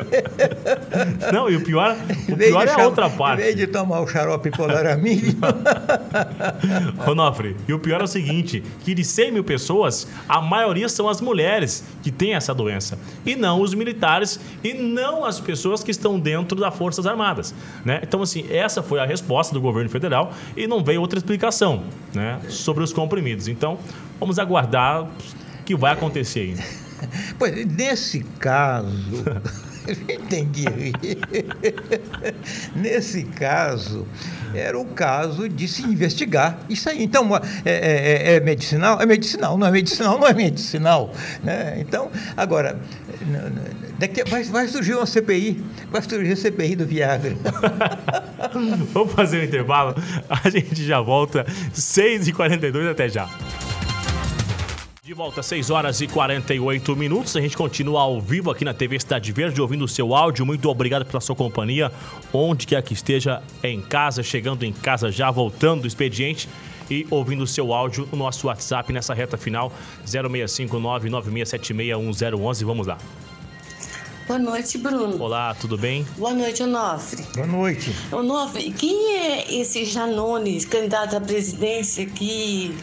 Não, e o pior, o pior é a outra parte. Em vez de tomar o xarope polaramide, Onofre, e o pior é o seguinte, que de 100 mil pessoas, a maioria são as mulheres que têm essa doença. E não os militares e não as pessoas que estão dentro das Forças Armadas. Né? Então, assim, essa foi a resposta do governo federal e não veio outra explicação né, sobre os comprimidos. Então, vamos aguardar o que vai acontecer ainda. Pois, nesse caso, a gente tem que rir. Nesse caso, era o caso de se investigar isso aí. Então, é, é- é- é medicinal? É medicinal. Não é medicinal? Não é medicinal. Né? Então, agora, daqui, vai, vai surgir uma CPI. Vai surgir a CPI do Viagra. Vamos fazer um intervalo, a gente já volta 6h42, até já. De volta, 6 horas e 48 minutos. A gente continua ao vivo aqui na TV Cidade Verde, ouvindo o seu áudio. Muito obrigado pela sua companhia. Onde quer que esteja, em casa, chegando em casa, já voltando do expediente e ouvindo o seu áudio no nosso WhatsApp nessa reta final 065996761011. Vamos lá. Boa noite, Bruno. Olá, tudo bem? Boa noite, Onofre. Boa noite. Onofre, quem é esse Janones, candidato à presidência, que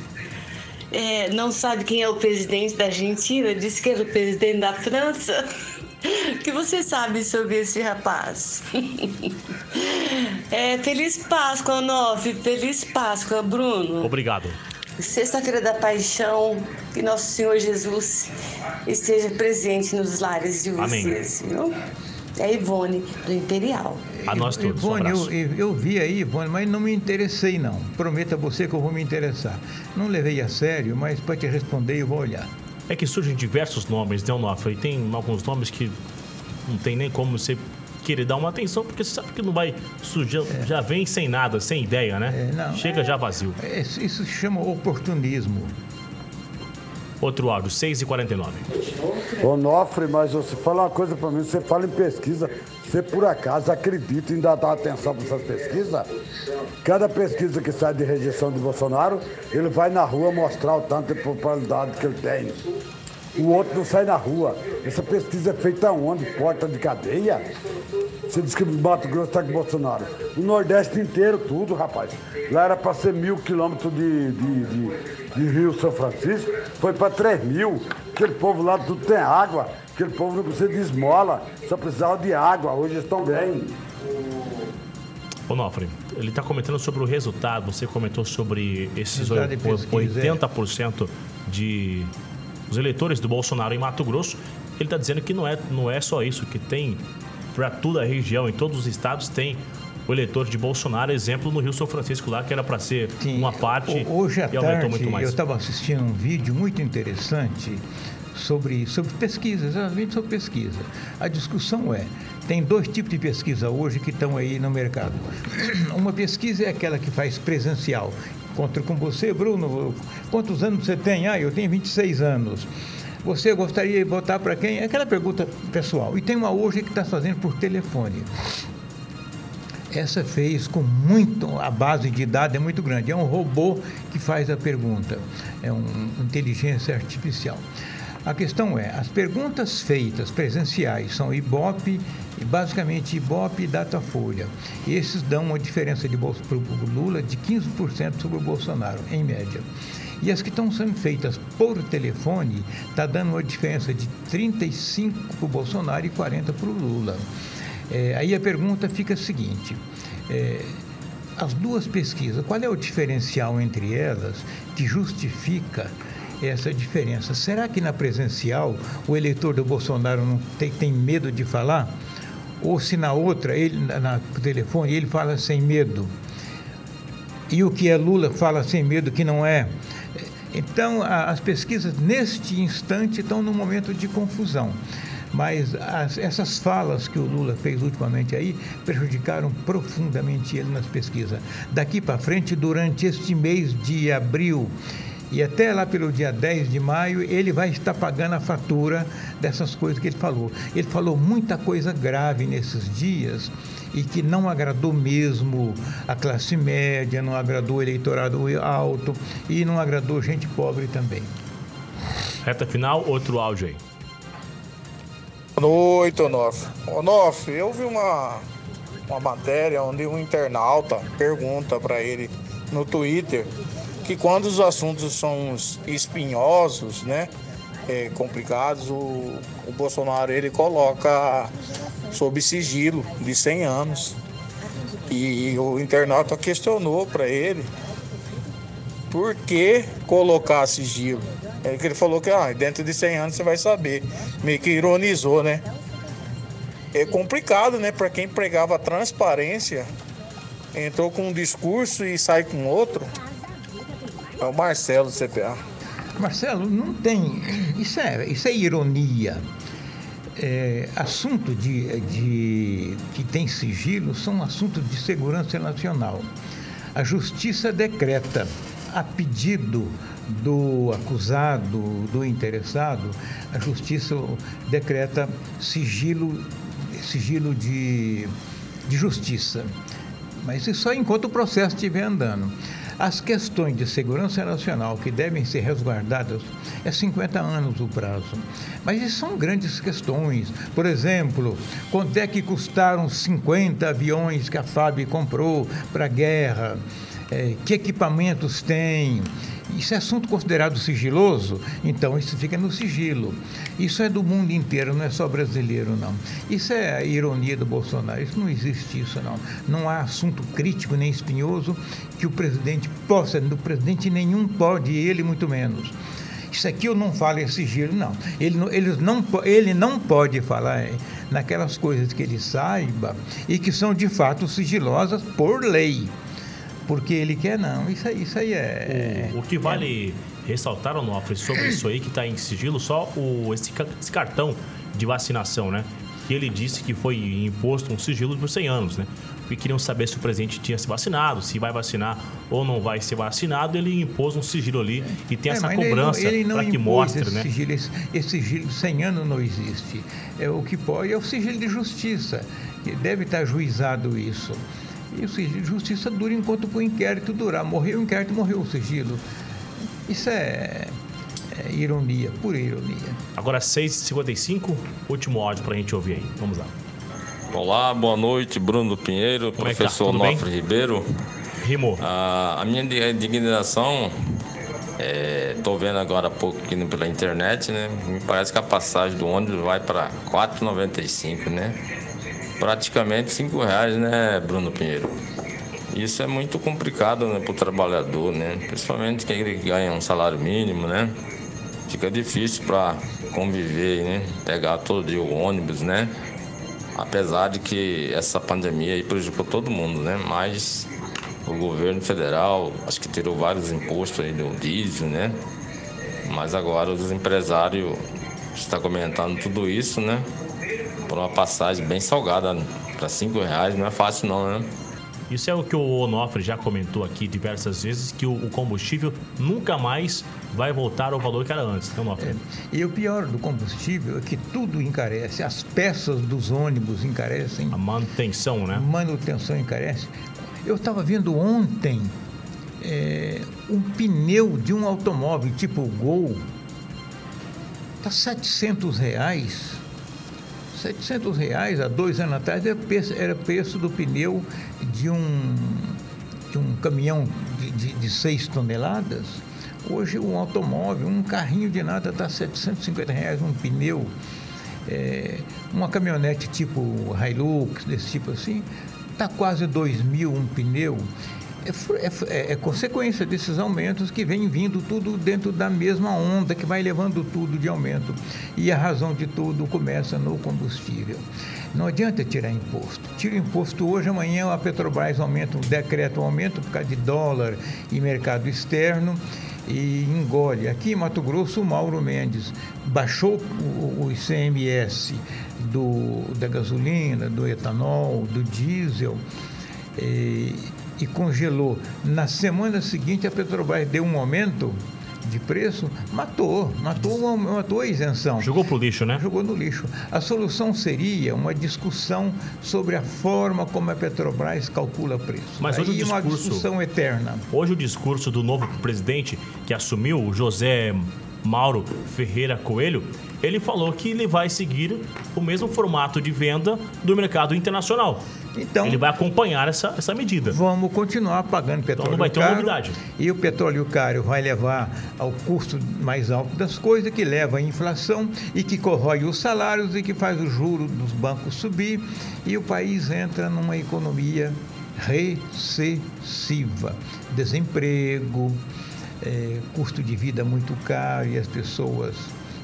é, não sabe quem é o presidente da Argentina? Disse que era o presidente da França. O que você sabe sobre esse rapaz? É, feliz Páscoa, Onofre. Feliz Páscoa, Bruno. Obrigado. Sexta-feira da Paixão, que Nosso Senhor Jesus esteja presente nos lares de Amém. vocês, viu? É a Ivone, do Imperial. A nós todos. Um Ivone, abraço. eu, eu, vi aí, Ivone, mas não me interessei, não. Prometo a você que eu vou me interessar. Não levei a sério, mas para te responder eu vou olhar. É que surgem diversos nomes, né, Onofre? E tem alguns nomes que não tem nem como você querer dar uma atenção, porque você sabe que não vai surgir, já vem sem nada, sem ideia, né? É, não, Chega já vazio. É, Isso, isso se chama oportunismo. Outro áudio, 6h49. Onofre, mas você fala uma coisa pra mim, você fala em pesquisa, você por acaso acredita em dar atenção para essas pesquisas? Cada pesquisa que sai de rejeição de Bolsonaro, ele vai na rua mostrar o tanto de popularidade que ele tem. O outro não sai na rua. Essa pesquisa é feita onde? Porta de cadeia? Você diz que o Mato Grosso está com o Bolsonaro. O Nordeste inteiro, tudo, rapaz. Lá era para ser mil quilômetros de, de, de, de Rio São Francisco, foi para três mil. Aquele povo lá tudo tem água. Aquele povo não precisa de esmola, só precisava de água. Hoje eles estão bem. Onofre, ele está comentando sobre o resultado, você comentou sobre esses Resultado de pesquisa, é. 80% de os eleitores do Bolsonaro em Mato Grosso. Ele está dizendo que não é, não é só isso, que tem para toda a região, em todos os estados tem o eleitor de Bolsonaro, exemplo no Rio São Francisco lá, que era para ser uma parte Ho- Hoje à e aumentou tarde muito mais. eu estava assistindo um vídeo muito interessante sobre, sobre pesquisa, exatamente sobre pesquisa. A discussão é, tem dois tipos de pesquisa hoje que estão aí no mercado. Uma pesquisa é aquela que faz presencial. Encontro com você, Bruno, quantos anos você tem? Ah, eu tenho 26 anos. Você gostaria de votar para quem? É aquela pergunta pessoal. E tem uma hoje que está fazendo por telefone. Essa fez com muito. A base de dados é muito grande. É um robô que faz a pergunta. É uma inteligência artificial. A questão é, as perguntas feitas presenciais são Ibope, basicamente Ibope e Datafolha. Esses dão uma diferença de para o Lula de 15% sobre o Bolsonaro, em média. E as que estão sendo feitas por telefone está dando uma diferença de 35 para o Bolsonaro e 40 para o Lula. É, aí a pergunta fica a seguinte: é, as duas pesquisas, qual é o diferencial entre elas que justifica essa diferença. Será que na presencial o eleitor do Bolsonaro não tem, tem medo de falar? Ou se na outra, ele na, no telefone, ele fala sem medo? E o que é Lula fala sem medo que não é? Então, a, as pesquisas neste instante estão num momento de confusão. Mas as, essas falas que o Lula fez ultimamente aí prejudicaram profundamente ele nas pesquisas. Daqui para frente, durante este mês de abril e até lá pelo dia 10 de maio, ele vai estar pagando a fatura dessas coisas que ele falou. Ele falou muita coisa grave nesses dias e que não agradou mesmo a classe média, não agradou o eleitorado alto e não agradou gente pobre também. Reta final, outro áudio aí. Boa noite, Onofre. Onofre, eu vi uma, uma matéria onde um internauta pergunta para ele no Twitter que quando os assuntos são espinhosos, né, é, complicados, o, o Bolsonaro ele coloca sob sigilo de 100 anos. E o internauta questionou para ele por que colocar sigilo. É que ele falou que ah, dentro de 100 anos você vai saber. Meio que ironizou, né? É complicado, né? Para quem pregava transparência, entrou com um discurso e sai com outro. É o Marcelo do CPA. Marcelo, não tem. Isso é, isso é ironia. É, assunto de, de que tem sigilo são assuntos de segurança nacional. A justiça decreta, a pedido do acusado, do interessado, a justiça decreta sigilo, sigilo de, de justiça. Mas isso só enquanto o processo estiver andando. As questões de segurança nacional que devem ser resguardadas é 50 anos o prazo. Mas são grandes questões. Por exemplo, quanto é que custaram 50 aviões que a FAB comprou para a guerra? É, que equipamentos tem? Isso é assunto considerado sigiloso, então isso fica no sigilo. Isso é do mundo inteiro, não é só brasileiro, não. Isso é a ironia do Bolsonaro. Isso não existe isso, não. Não há assunto crítico nem espinhoso que o presidente possa, o presidente nenhum pode, ele muito menos. Isso aqui eu não falo é sigilo, não. Ele, ele, não. ele não pode falar naquelas coisas que ele saiba e que são de fato sigilosas por lei porque ele quer, não. Isso aí, isso aí é. O, o que vale é... ressaltar, Onofre, sobre isso aí que está em sigilo, só o, esse, esse, cartão de vacinação, né? Que ele disse que foi imposto um sigilo por 100 anos, né? Porque queriam saber se o presidente tinha se vacinado, se vai vacinar ou não vai ser vacinado, ele impôs um sigilo ali e tem é, essa cobrança para que mostre, esse né? Sigilo, esse, esse sigilo de 100 anos não existe. É, o que pode é o sigilo de justiça, que deve estar juizado isso. E o sigilo de justiça dura enquanto o inquérito durar. Morreu o inquérito, morreu o sigilo. Isso é, é ironia, pura ironia. Agora 6h55, último áudio para a gente ouvir aí. Vamos lá. Olá, boa noite, Bruno Pinheiro, Como é tá? professor é Nofre Ribeiro. Rimou. Ah, a minha indignação, estou é, vendo agora há pouco aqui pela internet, né? Me parece que a passagem do ônibus vai para 4,95, né? Praticamente cinco reais, né, Bruno Pinheiro? Isso é muito complicado né, para o trabalhador, né? Principalmente quem ganha um salário mínimo, né? Fica difícil para conviver, né? Pegar todo dia o ônibus, né? Apesar de que essa pandemia aí prejudicou todo mundo, né? Mas o governo federal, acho que tirou vários impostos aí do diesel, né? Mas agora os empresários estão comentando tudo isso, né? Por uma passagem bem salgada, para cinco reais não é fácil não, né? Isso é o que o Onofre já comentou aqui diversas vezes, que o, combustível nunca mais vai voltar ao valor que era antes, né, Onofre? É, e o pior do combustível é que tudo encarece, as peças dos ônibus encarecem. A manutenção, né? Manutenção encarece. Eu estava vendo ontem é, um pneu de um automóvel tipo Gol, está 700 reais 700 reais há dois anos atrás era preço, era preço do pneu de um, de um caminhão de, de, de 6 toneladas. Hoje um automóvel, um carrinho de nada está 750 reais, um pneu. É, uma caminhonete tipo Hilux, desse tipo assim, está quase 2 mil um pneu. É, é, é, é, consequência desses aumentos que vem vindo tudo dentro da mesma onda que vai levando tudo de aumento. E a razão de tudo começa no combustível. Não adianta tirar imposto. Tira imposto hoje, amanhã a Petrobras aumenta, um decreto aumento por causa de dólar e mercado externo e engole. Aqui em Mato Grosso, o Mauro Mendes baixou o, ICMS do, da gasolina, do etanol, do diesel. E, e congelou. Na semana seguinte, a Petrobras deu um aumento de preço, matou, matou, matou a isenção. Jogou para o lixo, né? Jogou no lixo. A solução seria uma discussão sobre a forma como a Petrobras calcula preço. Mas hoje Aí o discurso, uma discussão eterna. Hoje o discurso do novo presidente que assumiu, José Mauro Ferreira Coelho, ele falou que ele vai seguir o mesmo formato de venda do mercado internacional. Então, ele vai acompanhar essa, essa medida. Vamos continuar pagando petróleo então não vai ter caro, novidade. E o petróleo caro vai levar ao custo mais alto das coisas, que leva à inflação e que corrói os salários e que faz o juro dos bancos subir e o país entra numa economia recessiva. Desemprego, é, custo de vida muito caro e as pessoas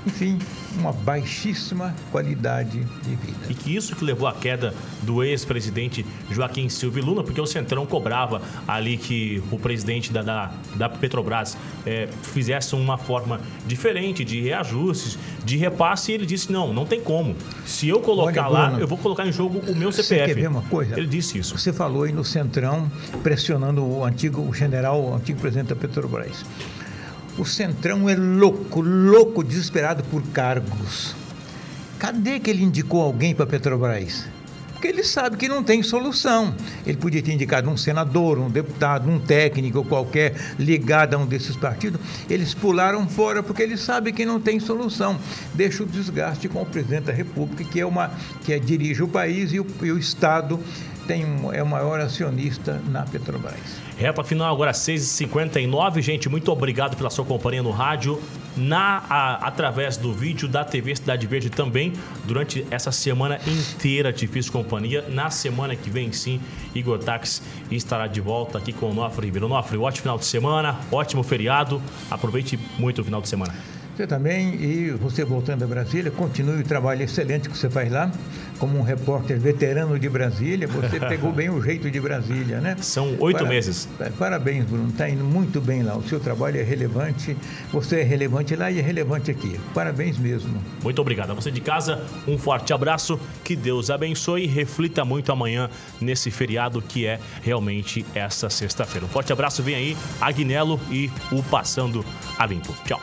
enfim, uma baixíssima qualidade de vida. E que isso que levou à queda do ex-presidente Joaquim Silva Lula, porque o Centrão cobrava ali que o presidente da, da, da Petrobras é, fizesse uma forma diferente de reajustes, de repasse, e ele disse, não, não tem como. Se eu colocar Olha, lá, Bruno, eu vou colocar em jogo o meu CPF. Você quer ver uma coisa? Ele disse isso. Você falou aí no Centrão, pressionando o antigo o general, o antigo presidente da Petrobras. O Centrão é louco, louco, desesperado por cargos. Cadê que ele indicou alguém para a Petrobras? Porque ele sabe que não tem solução. Ele podia ter indicado um senador, um deputado, um técnico qualquer ligado a um desses partidos. Eles pularam fora porque ele sabe que não tem solução. Deixa o desgaste com o presidente da República, que é uma que é, dirige o país e o, e o Estado tem um, é o maior acionista na Petrobras. Reta final agora 6h59. Gente, muito obrigado pela sua companhia no rádio, na, a, através do vídeo da TV Cidade Verde também. Durante essa semana inteira te fiz companhia. Na semana que vem, sim, Igor Tax estará de volta aqui com o Nofre Ribeiro. Nofre, ótimo final de semana, ótimo feriado. Aproveite muito o final de semana. Você também, e você voltando a Brasília, continue o trabalho excelente que você faz lá, como um repórter veterano de Brasília. Você pegou bem o jeito de Brasília, né? São oito meses. É, parabéns, Bruno. Está indo muito bem lá. O seu trabalho é relevante. Você é relevante lá e é relevante aqui. Parabéns mesmo. Muito obrigado. A você de casa, um forte abraço. Que Deus abençoe e reflita muito amanhã nesse feriado que é realmente essa sexta-feira. Um forte abraço. Vem aí, Agnello e o Passando a Limpo. Tchau.